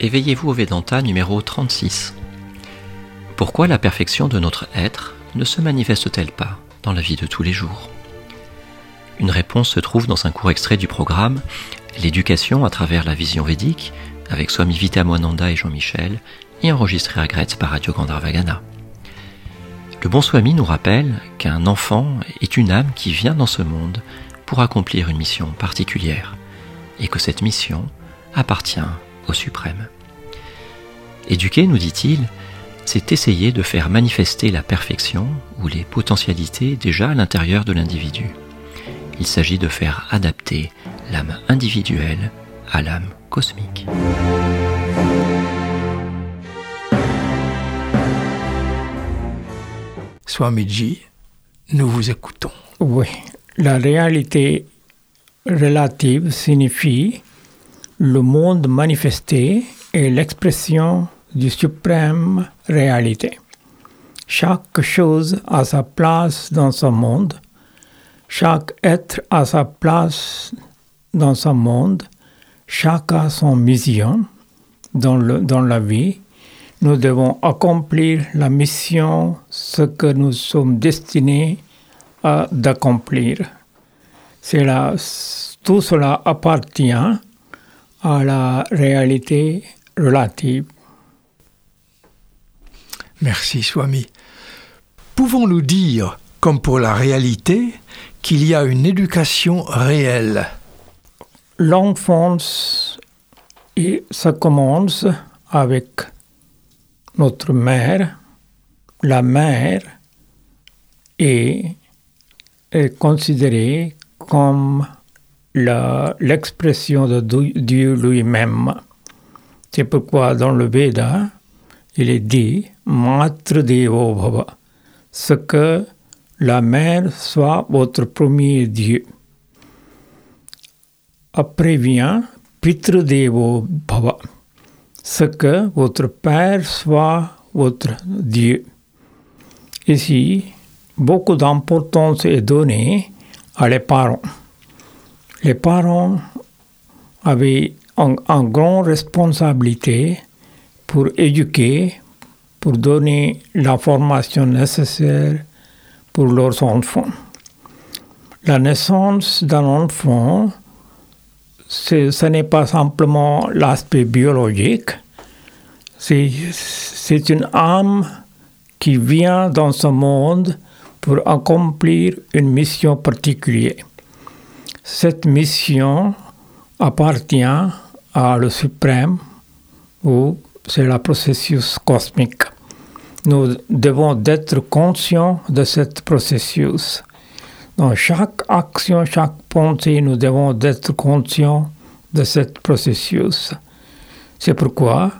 Éveillez-vous au Vedanta numéro 36. Pourquoi la perfection de notre être ne se manifeste-t-elle pas dans la vie de tous les jours? Une réponse se trouve dans un court extrait du programme L'éducation à travers la vision védique avec Swami Vitamoananda et Jean-Michel et enregistré à Gretz par Radio Gandharvagana. Le bon Swami nous rappelle qu'un enfant est une âme qui vient dans ce monde pour accomplir une mission particulière et que cette mission appartient au suprême. Éduquer, nous dit-il, c'est essayer de faire manifester la perfection ou les potentialités déjà à l'intérieur de l'individu. Il s'agit de faire adapter l'âme individuelle à l'âme cosmique. Swamiji, nous vous écoutons. Oui, la réalité relative signifie le monde manifesté et l'expression du suprême réalité. Chaque chose a sa place dans ce monde, chaque être a sa place dans ce monde, chacun a son mission dans, le, dans la vie. Nous devons accomplir la mission, ce que nous sommes destinés à d'accomplir. tout cela appartient à la réalité relative. Merci, Swami. Pouvons-nous dire, comme pour la réalité, qu'il y a une éducation réelle? L'enfance, ça commence avec notre mère. La mère est, est considérée comme l'expression de Dieu lui-même. C'est pourquoi dans le Veda, il est dit Matra Devo Bhava, ce que la mère soit votre premier Dieu. Après vient Pitra Devo Bhava, ce que votre père soit votre Dieu. Ici, beaucoup d'importance est donnée à les parents. Les parents avaient une un grande responsabilité pour éduquer, pour donner la formation nécessaire pour leurs enfants. La naissance d'un enfant, ce n'est pas simplement l'aspect biologique, c'est une âme qui vient dans ce monde pour accomplir une mission particulière. Cette mission appartient à le suprême ou c'est le processus cosmique. Nous devons être conscients de ce processus. Dans chaque action, chaque pensée, nous devons être conscients de ce processus. C'est pourquoi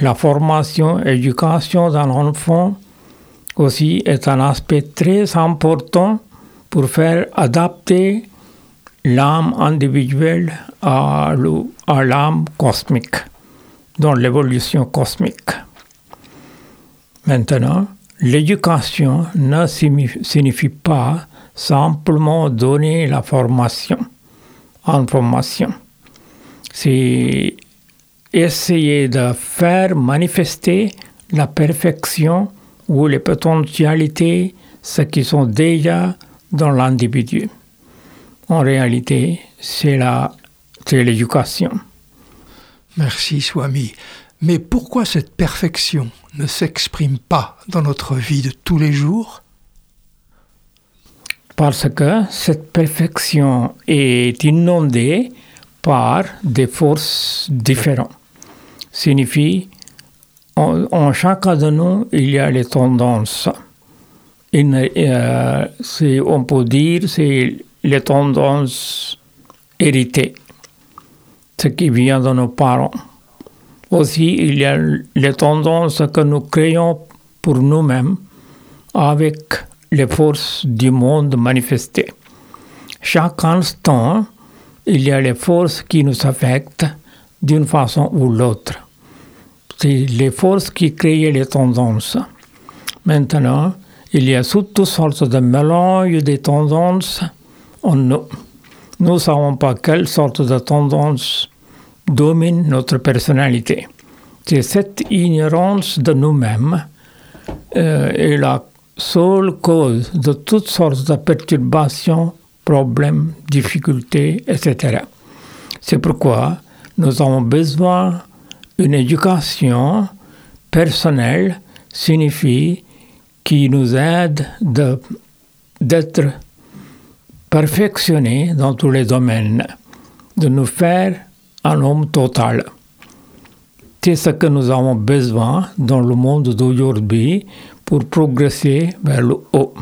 la formation l'éducation d'un enfant aussi est un aspect très important pour faire adapter l'âme individuelle à l'âme cosmique dans l'évolution cosmique. Maintenant, l'éducation ne signifie pas simplement donner la formation, information. C'est essayer de faire manifester la perfection ou les potentialités, ce qui sont déjà dans l'individu. En réalité, c'est l'éducation. Merci, Swami. Mais pourquoi cette perfection ne s'exprime pas dans notre vie de tous les jours? Parce que cette perfection est inondée par des forces différentes. Signifie, en, chacun de nous, il y a les tendances. Euh, on peut dire c'est les tendances héritées ce qui vient de nos parents. Aussi, il y a les tendances que nous créons pour nous-mêmes avec les forces du monde manifestées. Chaque instant, il y a les forces qui nous affectent d'une façon ou l'autre. C'est les forces qui créent les tendances. Maintenant, il y a toutes sortes de mélanges de tendances en nous. Nous ne savons pas quelle sorte de tendance domine notre personnalité. C'est cette ignorance de nous-mêmes euh, est la seule cause de toutes sortes de perturbations, problèmes, difficultés, etc. C'est pourquoi nous avons besoin d'une éducation personnelle signifie qui nous aide d'être perfectionnés dans tous les domaines, de nous faire un homme total. C'est ce que nous avons besoin dans le monde d'aujourd'hui pour progresser vers le haut.